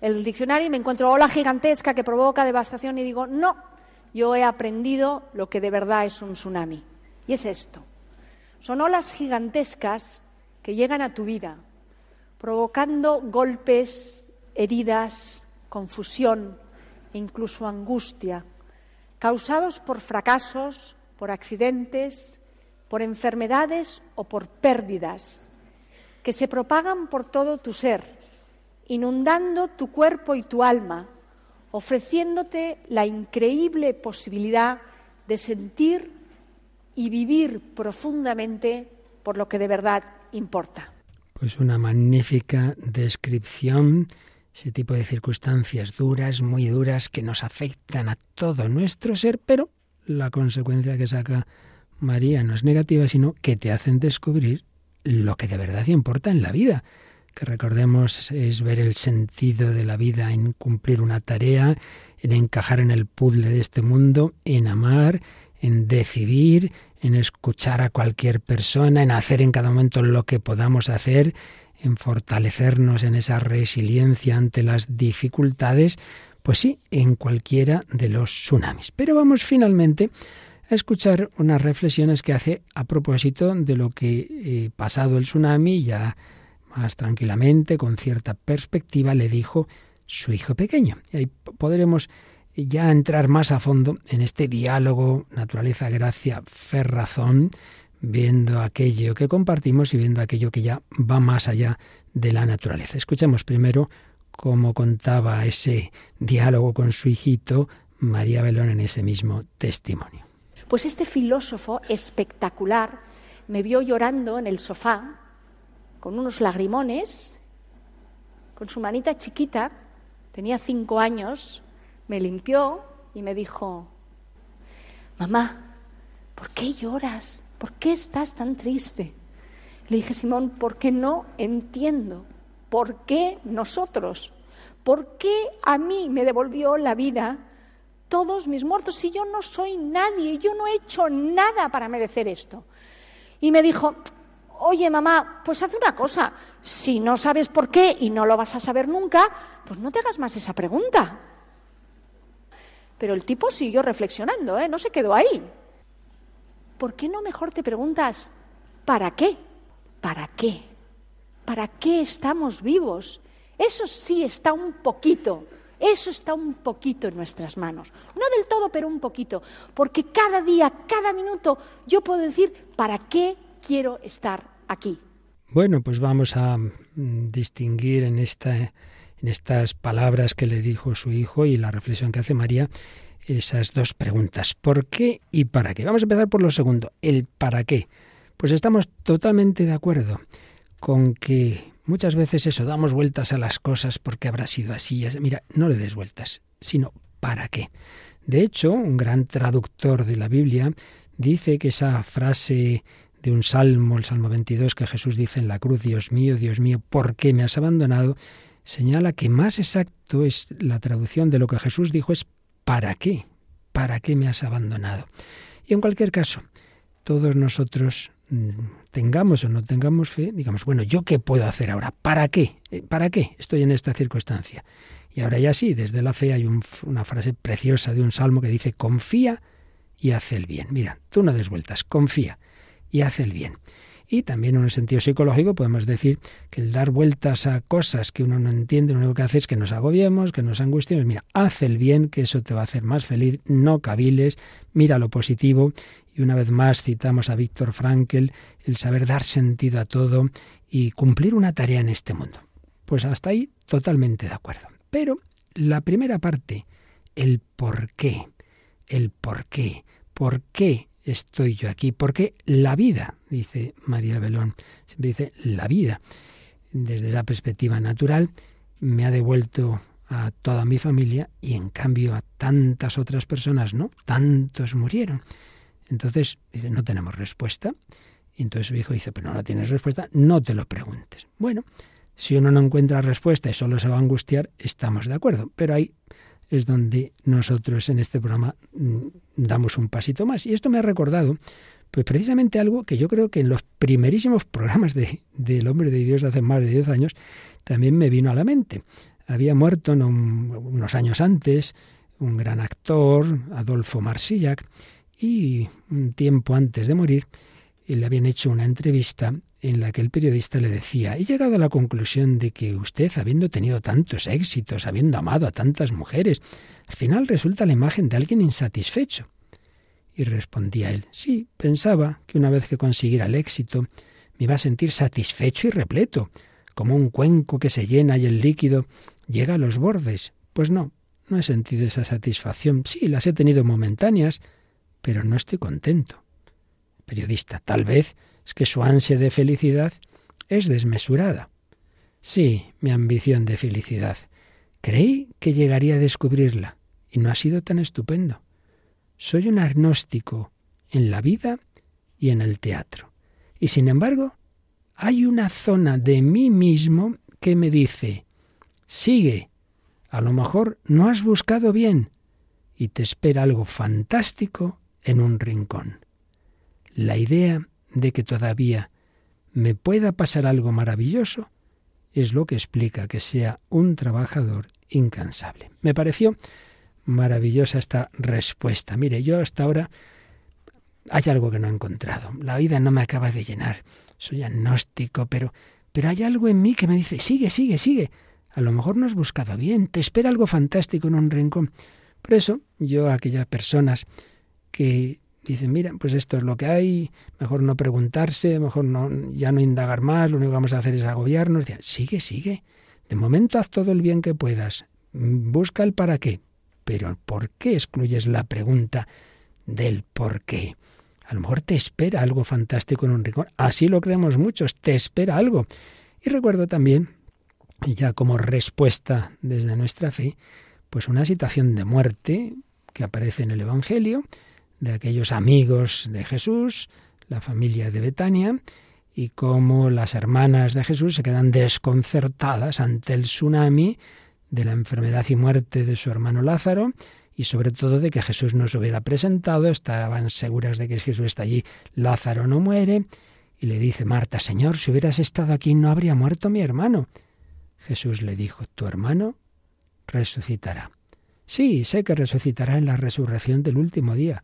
el diccionario y me encuentro ola gigantesca que provoca devastación y digo, no, yo he aprendido lo que de verdad es un tsunami. Y es esto. Son olas gigantescas que llegan a tu vida, provocando golpes, heridas, confusión e incluso angustia, causados por fracasos, por accidentes, por enfermedades o por pérdidas, que se propagan por todo tu ser, inundando tu cuerpo y tu alma, ofreciéndote la increíble posibilidad de sentir y vivir profundamente por lo que de verdad importa. Pues una magnífica descripción, ese tipo de circunstancias duras, muy duras, que nos afectan a todo nuestro ser, pero la consecuencia que saca María no es negativa, sino que te hacen descubrir lo que de verdad importa en la vida, que recordemos es ver el sentido de la vida en cumplir una tarea, en encajar en el puzzle de este mundo, en amar, en decidir, en escuchar a cualquier persona, en hacer en cada momento lo que podamos hacer, en fortalecernos en esa resiliencia ante las dificultades, pues sí, en cualquiera de los tsunamis. Pero vamos finalmente a escuchar unas reflexiones que hace a propósito de lo que, eh, pasado el tsunami, ya más tranquilamente, con cierta perspectiva, le dijo su hijo pequeño. Y ahí podremos ya entrar más a fondo en este diálogo naturaleza, gracia, fe, razón, viendo aquello que compartimos y viendo aquello que ya va más allá de la naturaleza. Escuchemos primero cómo contaba ese diálogo con su hijito María Belón en ese mismo testimonio. Pues este filósofo espectacular me vio llorando en el sofá con unos lagrimones, con su manita chiquita, tenía cinco años, me limpió y me dijo, mamá, ¿por qué lloras? ¿Por qué estás tan triste? Le dije, Simón, porque no entiendo. ¿Por qué nosotros? ¿Por qué a mí me devolvió la vida todos mis muertos si yo no soy nadie? Yo no he hecho nada para merecer esto. Y me dijo, oye mamá, pues haz una cosa, si no sabes por qué y no lo vas a saber nunca, pues no te hagas más esa pregunta. Pero el tipo siguió reflexionando, ¿eh? no se quedó ahí. ¿Por qué no mejor te preguntas, ¿para qué? ¿Para qué? ¿Para qué estamos vivos? Eso sí está un poquito, eso está un poquito en nuestras manos. No del todo, pero un poquito. Porque cada día, cada minuto, yo puedo decir, ¿para qué quiero estar Bueno, pues vamos a mm, distinguir en, esta, en estas palabras que le dijo su hijo y la reflexión que hace María esas dos preguntas. ¿Por qué y para qué? Vamos a empezar por lo segundo, el para qué. Pues estamos totalmente de acuerdo con que muchas veces eso, damos vueltas a las cosas porque habrá sido así. Mira, no le des vueltas, sino para qué. De hecho, un gran traductor de la Biblia dice que esa frase de un salmo, el Salmo 22, que Jesús dice en la cruz, Dios mío, Dios mío, ¿por qué me has abandonado? señala que más exacto es la traducción de lo que Jesús dijo es ¿para qué? ¿Para qué me has abandonado? Y en cualquier caso, todos nosotros mm, tengamos o no tengamos fe, digamos, bueno, ¿yo qué puedo hacer ahora? ¿Para qué? Eh, ¿Para qué estoy en esta circunstancia? Y ahora ya sí, desde la fe hay una frase preciosa de un salmo que dice, confía y haz el bien. Mira, tú no des vueltas, confía y haz el bien. Y también en un sentido psicológico podemos decir que el dar vueltas a cosas que uno no entiende, lo único que hace es que nos agobiemos, que nos angustiemos. Mira, haz el bien, que eso te va a hacer más feliz, no caviles, mira lo positivo. Y una vez más citamos a Víctor Frankel, el saber dar sentido a todo y cumplir una tarea en este mundo. Pues hasta ahí totalmente de acuerdo. Pero la primera parte, el por qué, el por qué, por qué estoy yo aquí? Porque la vida, dice María Belón, siempre dice la vida, desde esa perspectiva natural, me ha devuelto a toda mi familia y en cambio a tantas otras personas no, tantos murieron. Entonces dice, no tenemos respuesta. Y entonces su hijo dice, pero no, no tienes respuesta, no te lo preguntes. Bueno, si uno no encuentra respuesta y solo se va a angustiar, estamos de acuerdo. Pero hay es donde nosotros en este programa mm, damos un pasito más. Y esto me ha recordado, pues precisamente algo que yo creo que en los primerísimos programas de, del Hombre de Dios hace más de 10 años también me vino a la mente. Había muerto unos años antes un gran actor, Adolfo Marsillac, y un tiempo antes de morir le habían hecho una entrevista en la que el periodista le decía, he llegado a la conclusión de que usted, habiendo tenido tantos éxitos, habiendo amado a tantas mujeres, al final resulta la imagen de alguien insatisfecho. Y respondía él, sí, pensaba que una vez que consiguiera el éxito, me iba a sentir satisfecho y repleto, como un cuenco que se llena y el líquido llega a los bordes. Pues no, no he sentido esa satisfacción. Sí, las he tenido momentáneas, pero no estoy contento. Periodista, tal vez es que su ansia de felicidad es desmesurada. Sí, mi ambición de felicidad. Creí que llegaría a descubrirla, y no ha sido tan estupendo. Soy un agnóstico en la vida y en el teatro. Y sin embargo, hay una zona de mí mismo que me dice, sigue, a lo mejor no has buscado bien, y te espera algo fantástico en un rincón. La idea de que todavía me pueda pasar algo maravilloso es lo que explica que sea un trabajador incansable. Me pareció maravillosa esta respuesta. Mire, yo hasta ahora hay algo que no he encontrado. La vida no me acaba de llenar. Soy agnóstico, pero pero hay algo en mí que me dice, sigue, sigue, sigue. A lo mejor no has buscado bien, te espera algo fantástico en un rincón. Por eso, yo a aquellas personas que dicen, mira, pues esto es lo que hay, mejor no preguntarse, mejor no, ya no indagar más, lo único que vamos a hacer es agobiarnos. Sigue, sigue. De momento haz todo el bien que puedas. Busca el para qué. Pero ¿por qué excluyes la pregunta del por qué? A lo mejor te espera algo fantástico en un rincón. Así lo creemos muchos, te espera algo. Y recuerdo también, ya como respuesta desde nuestra fe, pues una situación de muerte que aparece en el Evangelio, de aquellos amigos de Jesús, la familia de Betania, y cómo las hermanas de Jesús se quedan desconcertadas ante el tsunami de la enfermedad y muerte de su hermano Lázaro, y sobre todo de que Jesús no se hubiera presentado, estaban seguras de que Jesús está allí, Lázaro no muere, y le dice Marta, Señor, si hubieras estado aquí no habría muerto mi hermano. Jesús le dijo, tu hermano resucitará. Sí, sé que resucitará en la resurrección del último día.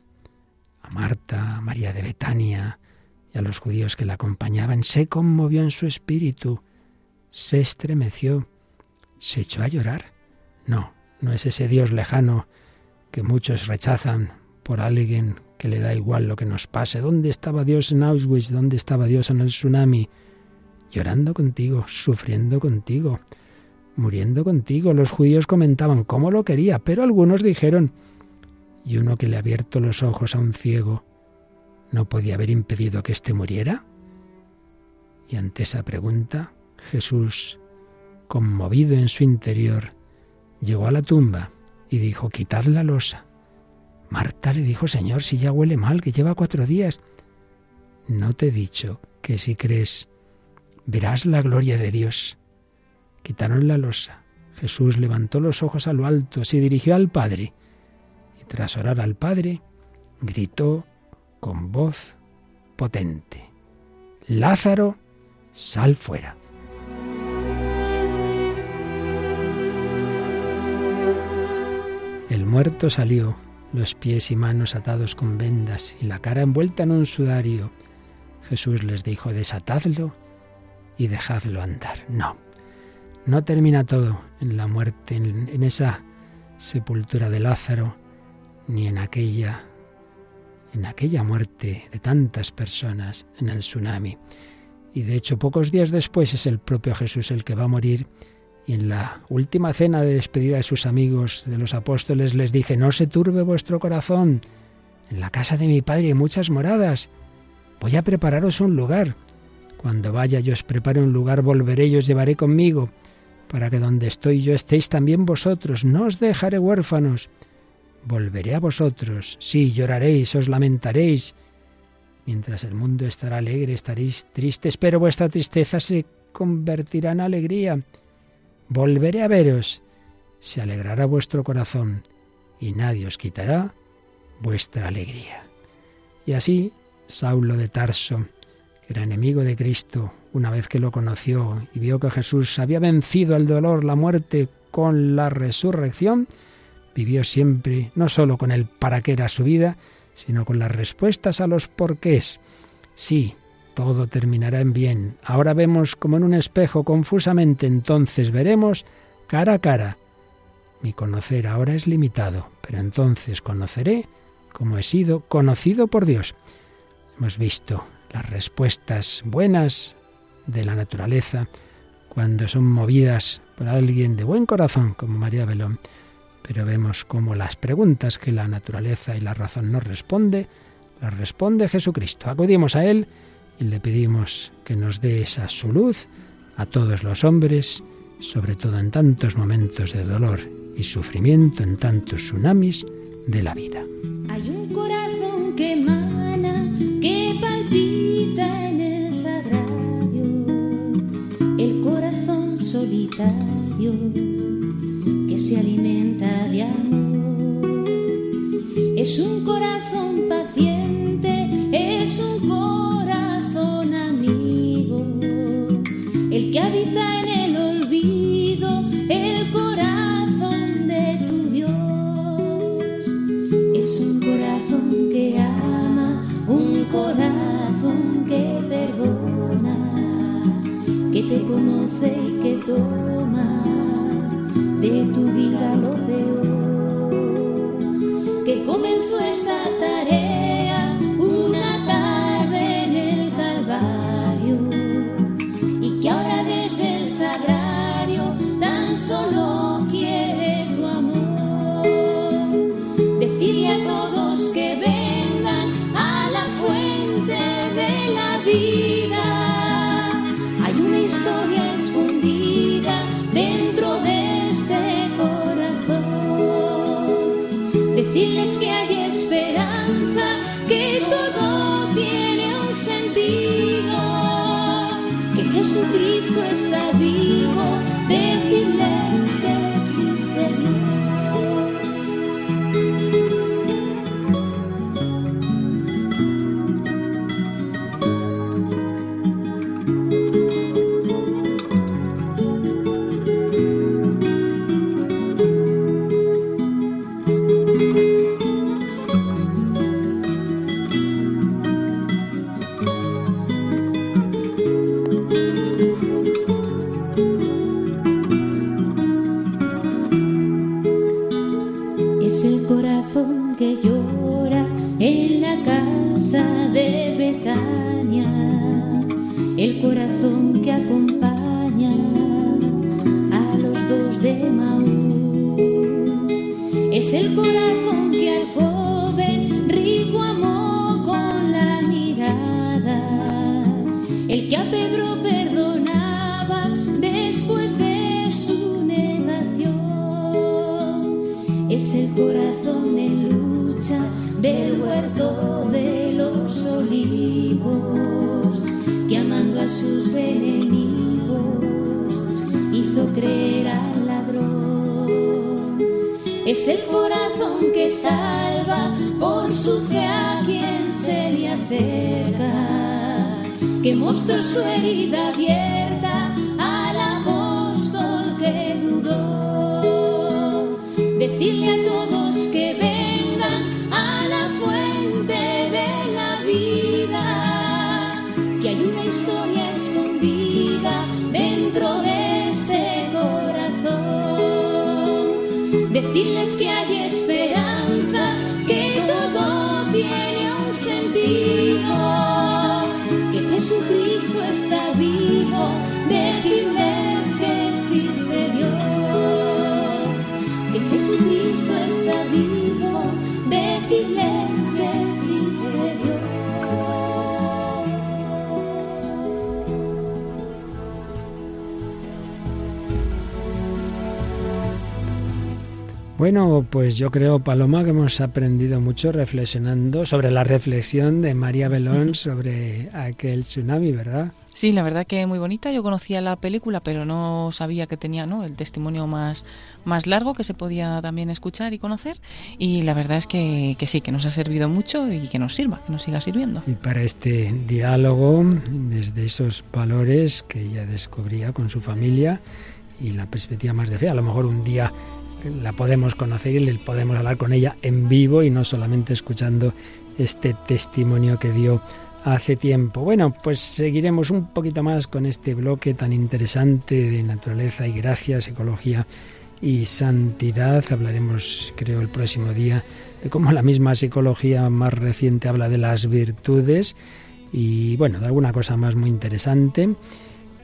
Marta, María de Betania y a los judíos que la acompañaban, se conmovió en su espíritu, se estremeció, se echó a llorar. No, no es ese Dios lejano que muchos rechazan por alguien que le da igual lo que nos pase. ¿Dónde estaba Dios en Auschwitz? ¿Dónde estaba Dios en el tsunami? Llorando contigo, sufriendo contigo, muriendo contigo. Los judíos comentaban cómo lo quería, pero algunos dijeron, y uno que le ha abierto los ojos a un ciego, ¿no podía haber impedido que éste muriera? Y ante esa pregunta, Jesús, conmovido en su interior, llegó a la tumba y dijo, quitad la losa. Marta le dijo, Señor, si ya huele mal, que lleva cuatro días. ¿No te he dicho que si crees verás la gloria de Dios? Quitaron la losa. Jesús levantó los ojos a lo alto, se dirigió al Padre tras orar al Padre, gritó con voz potente, Lázaro, sal fuera. El muerto salió, los pies y manos atados con vendas y la cara envuelta en un sudario. Jesús les dijo, desatadlo y dejadlo andar. No, no termina todo en la muerte, en, en esa sepultura de Lázaro, ni en aquella en aquella muerte de tantas personas en el tsunami. Y de hecho, pocos días después es el propio Jesús el que va a morir y en la última cena de despedida de sus amigos, de los apóstoles, les dice, no se turbe vuestro corazón, en la casa de mi Padre hay muchas moradas, voy a prepararos un lugar. Cuando vaya yo os prepare un lugar, volveré y os llevaré conmigo, para que donde estoy yo estéis también vosotros, no os dejaré huérfanos. Volveré a vosotros, sí, lloraréis, os lamentaréis. Mientras el mundo estará alegre, estaréis tristes, pero vuestra tristeza se convertirá en alegría. Volveré a veros, se alegrará vuestro corazón, y nadie os quitará vuestra alegría. Y así, Saulo de Tarso, que era enemigo de Cristo, una vez que lo conoció y vio que Jesús había vencido el dolor, la muerte con la resurrección, vivió siempre no sólo con el para qué era su vida, sino con las respuestas a los porqués. Sí, todo terminará en bien. Ahora vemos como en un espejo confusamente, entonces veremos cara a cara. Mi conocer ahora es limitado, pero entonces conoceré como he sido conocido por Dios. Hemos visto las respuestas buenas de la naturaleza cuando son movidas por alguien de buen corazón como María Belón pero vemos cómo las preguntas que la naturaleza y la razón nos responde, las responde Jesucristo. Acudimos a Él y le pedimos que nos dé esa su luz a todos los hombres, sobre todo en tantos momentos de dolor y sufrimiento, en tantos tsunamis de la vida. Hay un corazón que que palpita en el sagrario, el corazón solitario que se alimenta Es un corazón paciente, Que a sus enemigos hizo creer al ladrón. Es el corazón que salva por su fe a quien se le acerca, que mostró su herida abierta al apóstol que dudó. Decirle a todos Decirles que hay Bueno, pues yo creo, Paloma, que hemos aprendido mucho reflexionando sobre la reflexión de María Belón sobre aquel tsunami, ¿verdad? Sí, la verdad que muy bonita. Yo conocía la película, pero no sabía que tenía ¿no? el testimonio más, más largo que se podía también escuchar y conocer. Y la verdad es que, que sí, que nos ha servido mucho y que nos sirva, que nos siga sirviendo. Y para este diálogo, desde esos valores que ella descubría con su familia y la perspectiva más de fe, a lo mejor un día la podemos conocer y le podemos hablar con ella en vivo y no solamente escuchando este testimonio que dio hace tiempo. Bueno, pues seguiremos un poquito más con este bloque tan interesante de naturaleza y gracia, psicología y santidad. Hablaremos, creo, el próximo día de cómo la misma psicología más reciente habla de las virtudes y, bueno, de alguna cosa más muy interesante.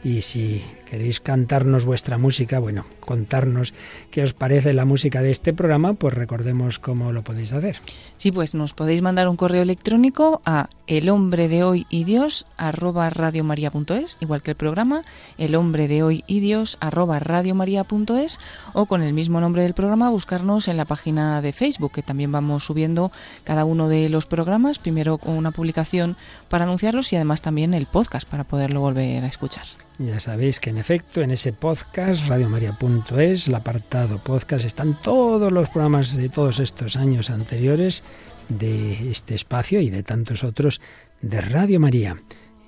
Y si queréis cantarnos vuestra música, bueno, contarnos qué os parece la música de este programa, pues recordemos cómo lo podéis hacer. Sí, pues nos podéis mandar un correo electrónico a el hombre de hoy y Dios arroba radiomaria.es, igual que el programa, el hombre de hoy y Dios arroba radiomaria.es, o con el mismo nombre del programa buscarnos en la página de Facebook, que también vamos subiendo cada uno de los programas, primero con una publicación para anunciarlos y además también el podcast para poderlo volver a escuchar. Ya sabéis que en en efecto, en ese podcast, radiomaria.es, el apartado podcast, están todos los programas de todos estos años anteriores de este espacio y de tantos otros de Radio María.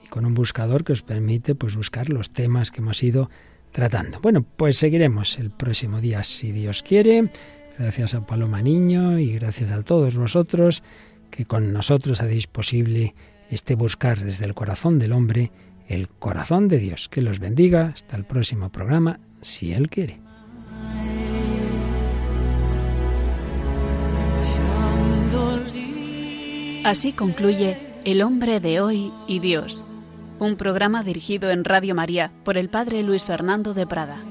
Y con un buscador que os permite pues buscar los temas que hemos ido tratando. Bueno, pues seguiremos el próximo día si Dios quiere. Gracias a Paloma Niño y gracias a todos vosotros que con nosotros hacéis posible este buscar desde el corazón del hombre el corazón de Dios. Que los bendiga. Hasta el próximo programa, si Él quiere. Así concluye El hombre de hoy y Dios, un programa dirigido en Radio María por el Padre Luis Fernando de Prada.